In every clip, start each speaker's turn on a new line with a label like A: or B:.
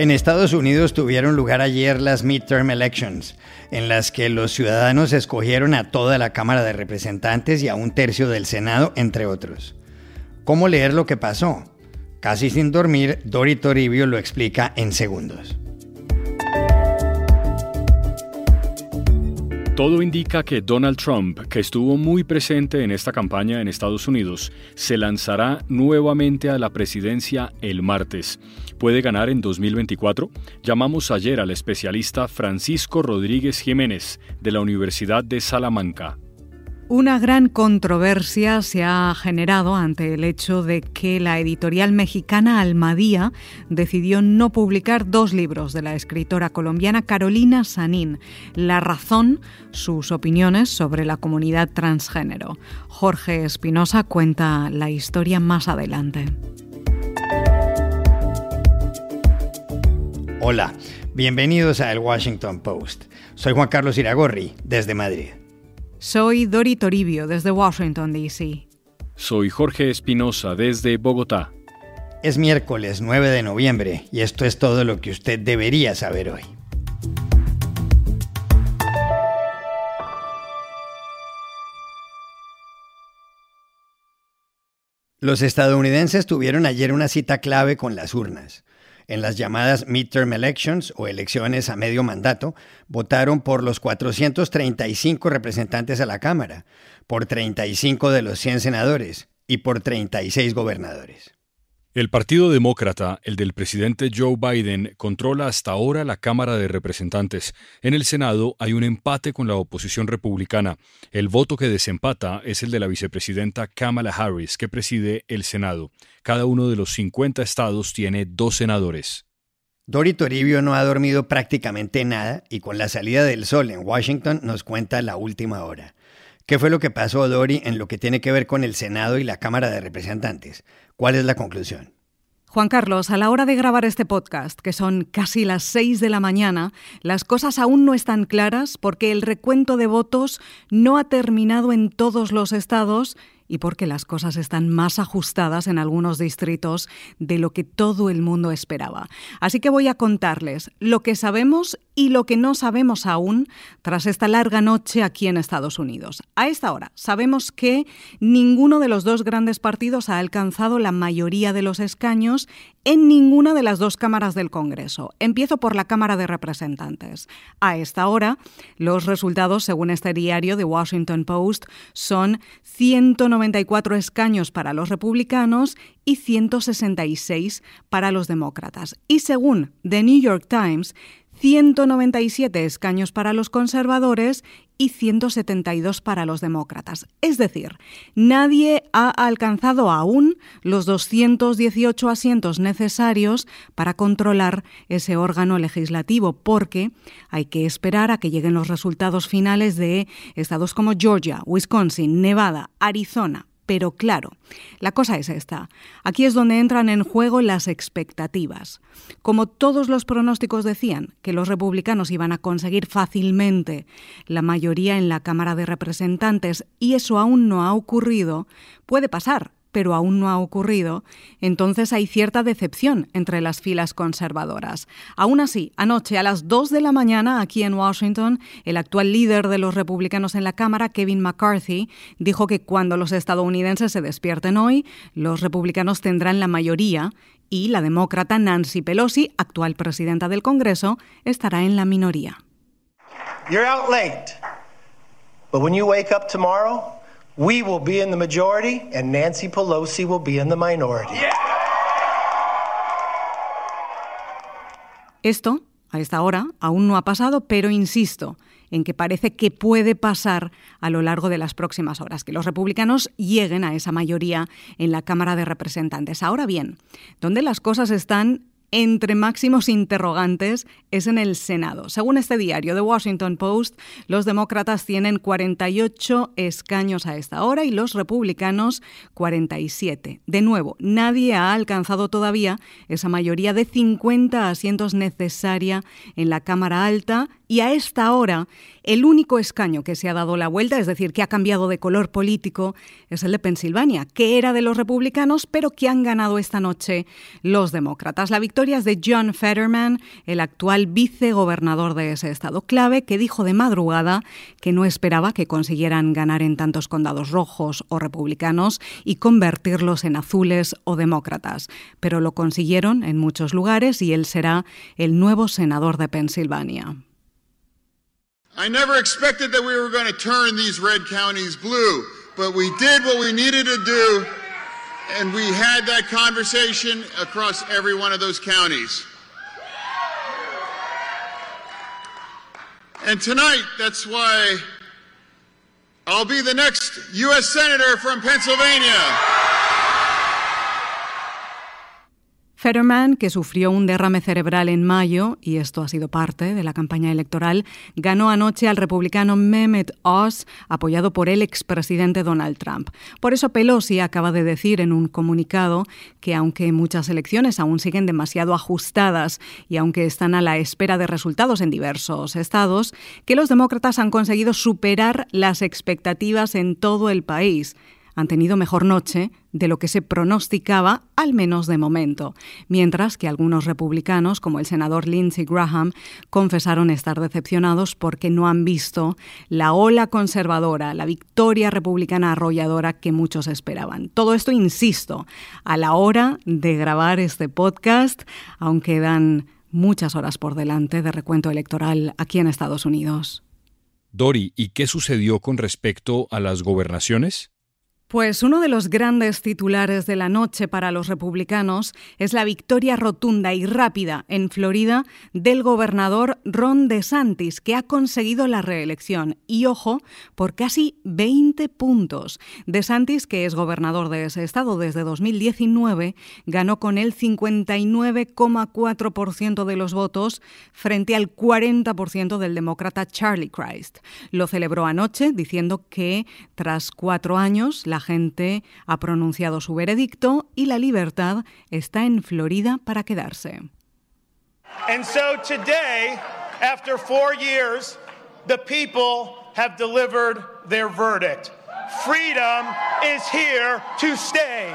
A: En Estados Unidos tuvieron lugar ayer las midterm elections, en las que los ciudadanos escogieron a toda la Cámara de Representantes y a un tercio del Senado, entre otros. ¿Cómo leer lo que pasó? Casi sin dormir, Dori Toribio lo explica en segundos.
B: Todo indica que Donald Trump, que estuvo muy presente en esta campaña en Estados Unidos, se lanzará nuevamente a la presidencia el martes. ¿Puede ganar en 2024? Llamamos ayer al especialista Francisco Rodríguez Jiménez de la Universidad de Salamanca.
C: Una gran controversia se ha generado ante el hecho de que la editorial mexicana Almadía decidió no publicar dos libros de la escritora colombiana Carolina Sanín. La razón, sus opiniones sobre la comunidad transgénero. Jorge Espinosa cuenta la historia más adelante.
A: Hola, bienvenidos a El Washington Post. Soy Juan Carlos Iragorri, desde Madrid.
C: Soy Dori Toribio desde Washington, D.C.
B: Soy Jorge Espinosa desde Bogotá.
A: Es miércoles 9 de noviembre y esto es todo lo que usted debería saber hoy. Los estadounidenses tuvieron ayer una cita clave con las urnas en las llamadas midterm elections o elecciones a medio mandato, votaron por los 435 representantes a la Cámara, por 35 de los 100 senadores y por 36 gobernadores.
B: El Partido Demócrata, el del presidente Joe Biden, controla hasta ahora la Cámara de Representantes. En el Senado hay un empate con la oposición republicana. El voto que desempata es el de la vicepresidenta Kamala Harris, que preside el Senado. Cada uno de los 50 estados tiene dos senadores.
A: Dori Toribio no ha dormido prácticamente nada y con la salida del sol en Washington nos cuenta la última hora. ¿Qué fue lo que pasó, Dori, en lo que tiene que ver con el Senado y la Cámara de Representantes? ¿Cuál es la conclusión?
C: Juan Carlos, a la hora de grabar este podcast, que son casi las seis de la mañana, las cosas aún no están claras porque el recuento de votos no ha terminado en todos los estados y porque las cosas están más ajustadas en algunos distritos de lo que todo el mundo esperaba. Así que voy a contarles lo que sabemos y lo que no sabemos aún tras esta larga noche aquí en Estados Unidos. A esta hora sabemos que ninguno de los dos grandes partidos ha alcanzado la mayoría de los escaños en ninguna de las dos cámaras del Congreso. Empiezo por la Cámara de Representantes. A esta hora, los resultados, según este diario de Washington Post, son 194 escaños para los republicanos y 166 para los demócratas. Y según The New York Times, 197 escaños para los conservadores y 172 para los demócratas. Es decir, nadie ha alcanzado aún los 218 asientos necesarios para controlar ese órgano legislativo, porque hay que esperar a que lleguen los resultados finales de estados como Georgia, Wisconsin, Nevada, Arizona, pero claro, la cosa es esta. Aquí es donde entran en juego las expectativas. Como todos los pronósticos decían que los republicanos iban a conseguir fácilmente la mayoría en la Cámara de Representantes y eso aún no ha ocurrido, puede pasar pero aún no ha ocurrido, entonces hay cierta decepción entre las filas conservadoras. Aún así, anoche a las 2 de la mañana, aquí en Washington, el actual líder de los republicanos en la Cámara, Kevin McCarthy, dijo que cuando los estadounidenses se despierten hoy, los republicanos tendrán la mayoría y la demócrata Nancy Pelosi, actual presidenta del Congreso, estará en la minoría.
D: You're out late. But when you wake up tomorrow, We will be in the majority, and Nancy Pelosi will be in the minority.
C: Esto, a esta hora, aún no ha pasado, pero insisto en que parece que puede pasar a lo largo de las próximas horas, que los republicanos lleguen a esa mayoría en la Cámara de Representantes. Ahora bien, donde las cosas están entre máximos interrogantes es en el Senado. Según este diario, The Washington Post, los demócratas tienen 48 escaños a esta hora y los republicanos 47. De nuevo, nadie ha alcanzado todavía esa mayoría de 50 asientos necesaria en la Cámara Alta Y a esta hora, el único escaño que se ha dado la vuelta, es decir, que ha cambiado de color político, es el de Pensilvania, que era de los republicanos, pero que han ganado esta noche los demócratas. La victoria es de John Fetterman, el actual vicegobernador de ese estado clave, que dijo de madrugada que no esperaba que consiguieran ganar en tantos condados rojos o republicanos y convertirlos en azules o demócratas, pero lo consiguieron en muchos lugares y él será el nuevo senador de Pensilvania.
E: I never expected that we were going to turn these red counties blue, but we did what we needed to do, and we had that conversation across every one of those counties. And tonight, that's why I'll be the next U.S. Senator from Pennsylvania.
C: Fetterman, que sufrió un derrame cerebral en mayo, y esto ha sido parte de la campaña electoral, ganó anoche al republicano Mehmet Oz, apoyado por el expresidente Donald Trump. Por eso Pelosi acaba de decir en un comunicado que aunque muchas elecciones aún siguen demasiado ajustadas y aunque están a la espera de resultados en diversos estados, que los demócratas han conseguido superar las expectativas en todo el país han tenido mejor noche de lo que se pronosticaba, al menos de momento, mientras que algunos republicanos, como el senador Lindsey Graham, confesaron estar decepcionados porque no han visto la ola conservadora, la victoria republicana arrolladora que muchos esperaban. Todo esto, insisto, a la hora de grabar este podcast, aunque dan muchas horas por delante de recuento electoral aquí en Estados Unidos.
B: Dori, ¿y qué sucedió con respecto a las gobernaciones?
C: Pues uno de los grandes titulares de la noche para los republicanos es la victoria rotunda y rápida en Florida del gobernador Ron DeSantis, que ha conseguido la reelección. Y ojo, por casi 20 puntos. DeSantis, que es gobernador de ese estado desde 2019, ganó con el 59,4% de los votos frente al 40% del demócrata Charlie Christ. Lo celebró anoche diciendo que tras cuatro años la gente ha pronunciado su veredicto y la libertad está en Florida para quedarse.
D: And so today, after four years, the people have delivered their verdict. Freedom is here to stay.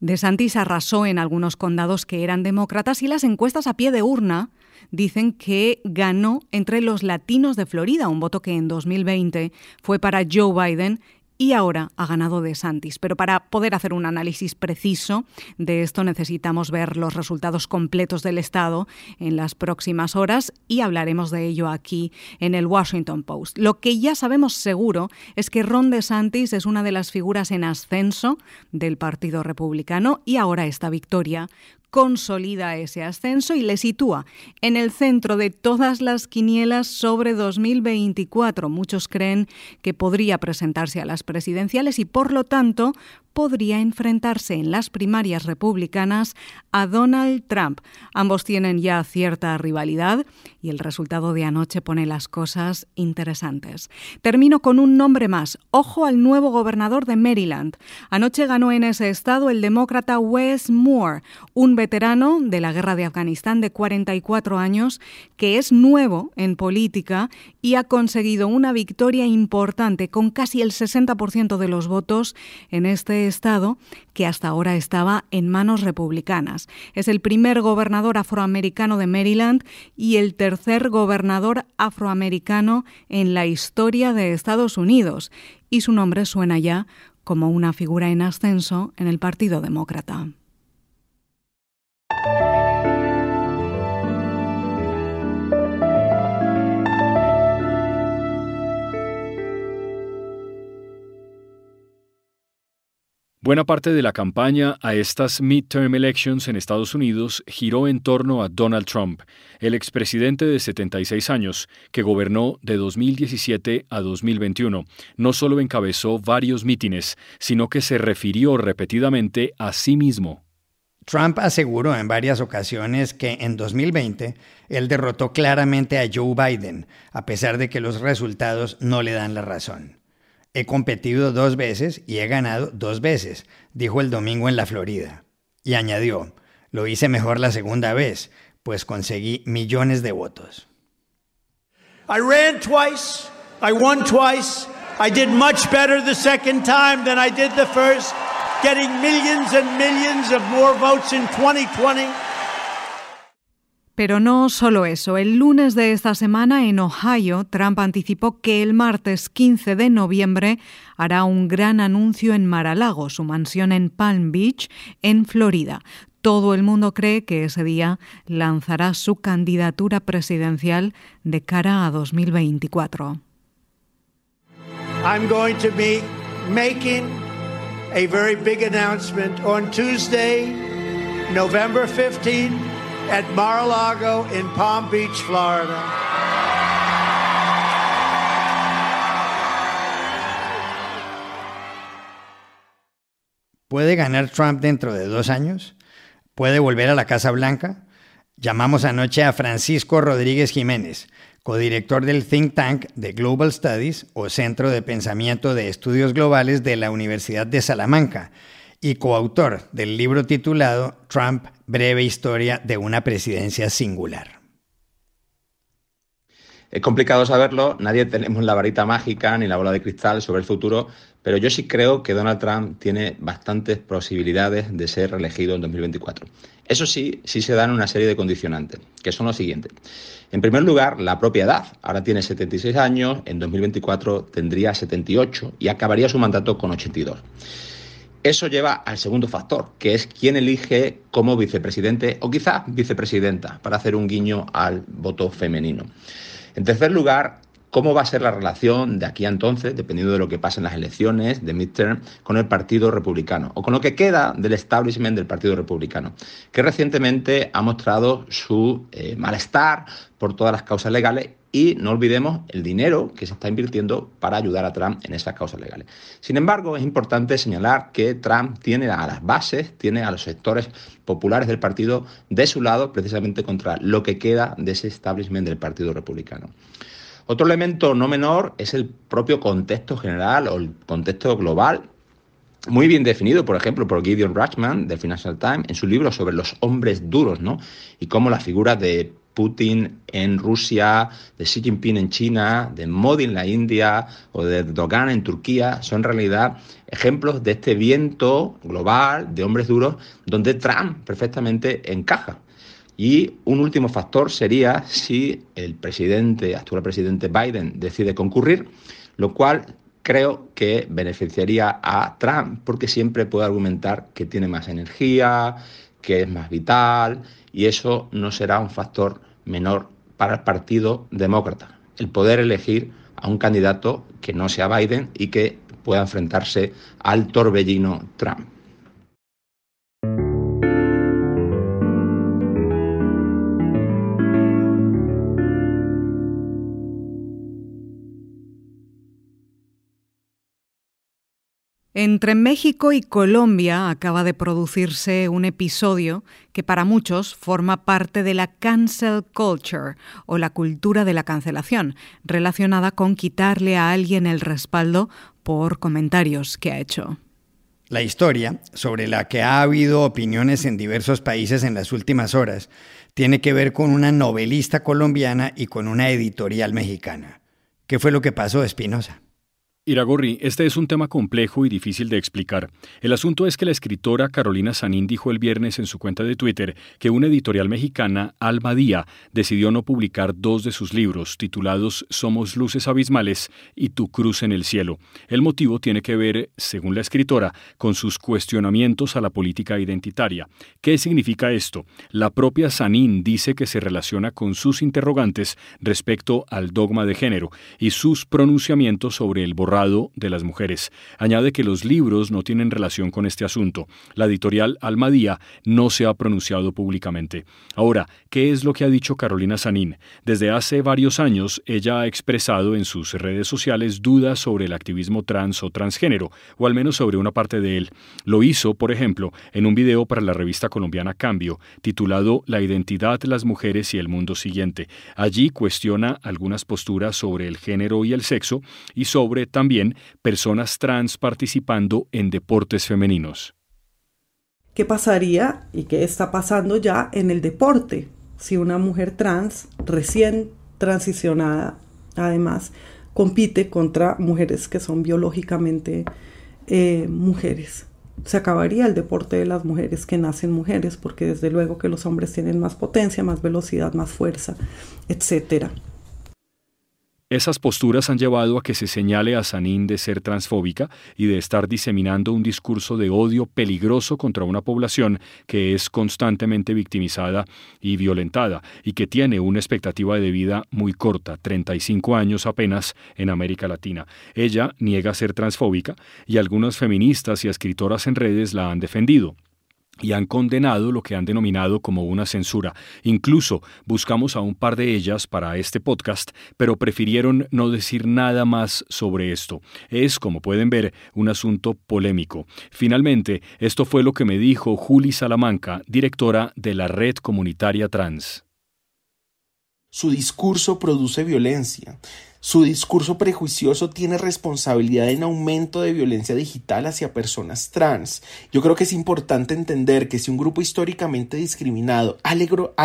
C: DeSantis arrasó en algunos condados que eran demócratas y las encuestas a pie de urna dicen que ganó entre los latinos de Florida, un voto que en 2020 fue para Joe Biden y ahora ha ganado de Santis. Pero para poder hacer un análisis preciso de esto necesitamos ver los resultados completos del Estado en las próximas horas y hablaremos de ello aquí en el Washington Post. Lo que ya sabemos seguro es que Ron DeSantis es una de las figuras en ascenso del Partido Republicano y ahora esta victoria consolida ese ascenso y le sitúa en el centro de todas las quinielas sobre 2024. Muchos creen que podría presentarse a las presidenciales y por lo tanto podría enfrentarse en las primarias republicanas a Donald Trump. Ambos tienen ya cierta rivalidad y el resultado de anoche pone las cosas interesantes. Termino con un nombre más. Ojo al nuevo gobernador de Maryland. Anoche ganó en ese estado el demócrata Wes Moore, un veterano de la guerra de Afganistán de 44 años que es nuevo en política y ha conseguido una victoria importante con casi el 60% de los votos en este estado que hasta ahora estaba en manos republicanas. Es el primer gobernador afroamericano de Maryland y el tercer gobernador afroamericano en la historia de Estados Unidos. Y su nombre suena ya como una figura en ascenso en el Partido Demócrata.
B: Buena parte de la campaña a estas midterm elections en Estados Unidos giró en torno a Donald Trump, el expresidente de 76 años, que gobernó de 2017 a 2021. No solo encabezó varios mítines, sino que se refirió repetidamente a sí mismo.
A: Trump aseguró en varias ocasiones que en 2020 él derrotó claramente a Joe Biden, a pesar de que los resultados no le dan la razón. He competido dos veces y he ganado dos veces, dijo el domingo en la Florida. Y añadió, Lo hice mejor la segunda vez, pues conseguí millones de votos.
F: I ran twice, I won twice. I did much better the second time than I did the first, getting millions and millions of more votes in 2020.
C: Pero no solo eso. El lunes de esta semana en Ohio, Trump anticipó que el martes 15 de noviembre hará un gran anuncio en Mar-a-Lago, su mansión en Palm Beach, en Florida. Todo el mundo cree que ese día lanzará su candidatura presidencial de cara a 2024.
F: I'm going to be making a very big announcement on Tuesday, November 15 at Mar-a-Lago in Palm Beach, Florida.
A: ¿Puede ganar Trump dentro de dos años? ¿Puede volver a la Casa Blanca? Llamamos anoche a Francisco Rodríguez Jiménez, codirector del think tank de Global Studies o Centro de Pensamiento de Estudios Globales de la Universidad de Salamanca y coautor del libro titulado Trump, breve historia de una presidencia singular.
G: Es complicado saberlo, nadie tenemos la varita mágica ni la bola de cristal sobre el futuro, pero yo sí creo que Donald Trump tiene bastantes posibilidades de ser reelegido en 2024. Eso sí, sí se dan una serie de condicionantes, que son los siguientes. En primer lugar, la propia edad. Ahora tiene 76 años, en 2024 tendría 78 y acabaría su mandato con 82. Eso lleva al segundo factor, que es quién elige como vicepresidente o quizá vicepresidenta, para hacer un guiño al voto femenino. En tercer lugar, cómo va a ser la relación de aquí a entonces, dependiendo de lo que pase en las elecciones de midterm, con el Partido Republicano o con lo que queda del establishment del Partido Republicano, que recientemente ha mostrado su eh, malestar por todas las causas legales y no olvidemos el dinero que se está invirtiendo para ayudar a Trump en esas causas legales. Sin embargo, es importante señalar que Trump tiene a las bases, tiene a los sectores populares del partido de su lado, precisamente contra lo que queda de ese establishment del Partido Republicano. Otro elemento no menor es el propio contexto general o el contexto global muy bien definido, por ejemplo, por Gideon Rachman de Financial Times en su libro sobre los hombres duros, ¿no? Y cómo la figura de Putin en Rusia, de Xi Jinping en China, de Modi en la India o de Dogan en Turquía, son en realidad ejemplos de este viento global de hombres duros donde Trump perfectamente encaja. Y un último factor sería si el presidente, actual presidente Biden, decide concurrir, lo cual creo que beneficiaría a Trump porque siempre puede argumentar que tiene más energía, que es más vital y eso no será un factor menor para el Partido Demócrata. El poder elegir a un candidato que no sea Biden y que pueda enfrentarse al torbellino Trump.
C: Entre México y Colombia acaba de producirse un episodio que para muchos forma parte de la cancel culture o la cultura de la cancelación, relacionada con quitarle a alguien el respaldo por comentarios que ha hecho.
A: La historia, sobre la que ha habido opiniones en diversos países en las últimas horas, tiene que ver con una novelista colombiana y con una editorial mexicana. ¿Qué fue lo que pasó, Espinosa?
B: Iragorri, este es un tema complejo y difícil de explicar. El asunto es que la escritora Carolina Sanín dijo el viernes en su cuenta de Twitter que una editorial mexicana, Alma Día, decidió no publicar dos de sus libros, titulados Somos Luces Abismales y Tu Cruz en el Cielo. El motivo tiene que ver, según la escritora, con sus cuestionamientos a la política identitaria. ¿Qué significa esto? La propia Sanín dice que se relaciona con sus interrogantes respecto al dogma de género y sus pronunciamientos sobre el de las mujeres. Añade que los libros no tienen relación con este asunto. La editorial Almadía no se ha pronunciado públicamente. Ahora, ¿qué es lo que ha dicho Carolina Sanín? Desde hace varios años, ella ha expresado en sus redes sociales dudas sobre el activismo trans o transgénero, o al menos sobre una parte de él. Lo hizo, por ejemplo, en un video para la revista colombiana Cambio, titulado La identidad, las mujeres y el mundo siguiente. Allí cuestiona algunas posturas sobre el género y el sexo y sobre también personas trans participando en deportes femeninos.
H: ¿Qué pasaría y qué está pasando ya en el deporte? Si una mujer trans recién transicionada, además, compite contra mujeres que son biológicamente eh, mujeres. Se acabaría el deporte de las mujeres que nacen mujeres, porque desde luego que los hombres tienen más potencia, más velocidad, más fuerza, etcétera.
B: Esas posturas han llevado a que se señale a Sanín de ser transfóbica y de estar diseminando un discurso de odio peligroso contra una población que es constantemente victimizada y violentada y que tiene una expectativa de vida muy corta, 35 años apenas en América Latina. Ella niega ser transfóbica y algunas feministas y escritoras en redes la han defendido y han condenado lo que han denominado como una censura. Incluso buscamos a un par de ellas para este podcast, pero prefirieron no decir nada más sobre esto. Es, como pueden ver, un asunto polémico. Finalmente, esto fue lo que me dijo Juli Salamanca, directora de la Red Comunitaria Trans.
I: Su discurso produce violencia. Su discurso prejuicioso tiene responsabilidad en aumento de violencia digital hacia personas trans. Yo creo que es importante entender que si un grupo históricamente discriminado ha,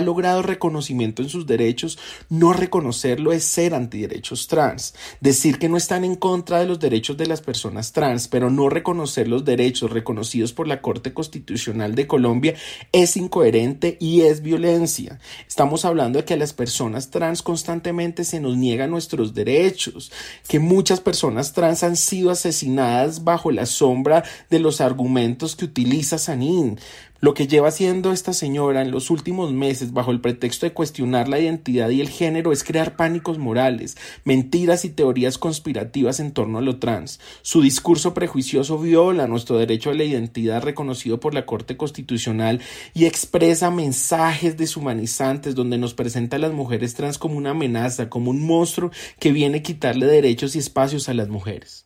I: logrado reconocimiento en sus derechos, no reconocerlo es ser antiderechos trans. Decir que no están en contra de los derechos de las personas trans, pero no reconocer los derechos reconocidos por la Corte Constitucional de Colombia es incoherente y es violencia. Estamos hablando de que a las personas trans constantemente se nos niegan nuestros derechos derechos, que muchas personas trans han sido asesinadas bajo la sombra de los argumentos que utiliza Sanín. Lo que lleva haciendo esta señora en los últimos meses bajo el pretexto de cuestionar la identidad y el género es crear pánicos morales, mentiras y teorías conspirativas en torno a lo trans. Su discurso prejuicioso viola nuestro derecho a la identidad reconocido por la Corte Constitucional y expresa mensajes deshumanizantes donde nos presenta a las mujeres trans como una amenaza, como un monstruo que viene a quitarle derechos y espacios a las mujeres.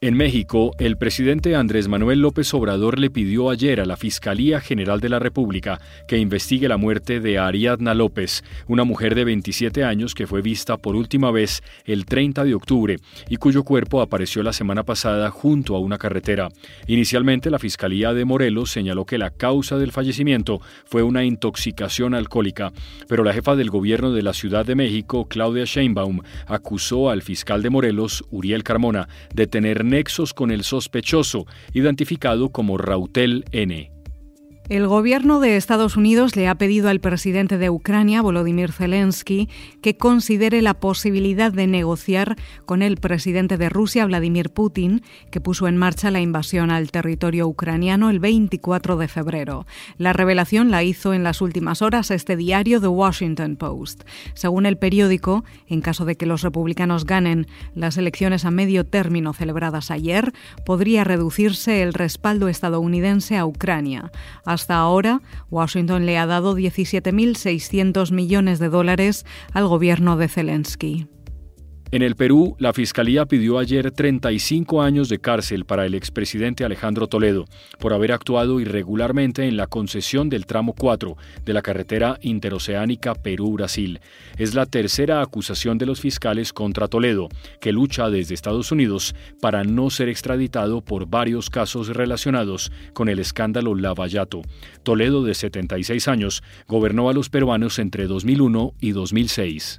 B: En México, el presidente Andrés Manuel López Obrador le pidió ayer a la Fiscalía General de la República que investigue la muerte de Ariadna López, una mujer de 27 años que fue vista por última vez el 30 de octubre y cuyo cuerpo apareció la semana pasada junto a una carretera. Inicialmente, la Fiscalía de Morelos señaló que la causa del fallecimiento fue una intoxicación alcohólica, pero la jefa del gobierno de la Ciudad de México, Claudia Sheinbaum, acusó al fiscal de Morelos, Uriel Carmona, de tener nexos con el sospechoso, identificado como Rautel N.
C: El gobierno de Estados Unidos le ha pedido al presidente de Ucrania, Volodymyr Zelensky, que considere la posibilidad de negociar con el presidente de Rusia, Vladimir Putin, que puso en marcha la invasión al territorio ucraniano el 24 de febrero. La revelación la hizo en las últimas horas este diario The Washington Post. Según el periódico, en caso de que los republicanos ganen las elecciones a medio término celebradas ayer, podría reducirse el respaldo estadounidense a Ucrania. Hasta ahora, Washington le ha dado 17.600 millones de dólares al gobierno de Zelensky.
B: En el Perú, la Fiscalía pidió ayer 35 años de cárcel para el expresidente Alejandro Toledo por haber actuado irregularmente en la concesión del tramo 4 de la carretera interoceánica Perú-Brasil. Es la tercera acusación de los fiscales contra Toledo, que lucha desde Estados Unidos para no ser extraditado por varios casos relacionados con el escándalo Lavallato. Toledo, de 76 años, gobernó a los peruanos entre 2001 y 2006.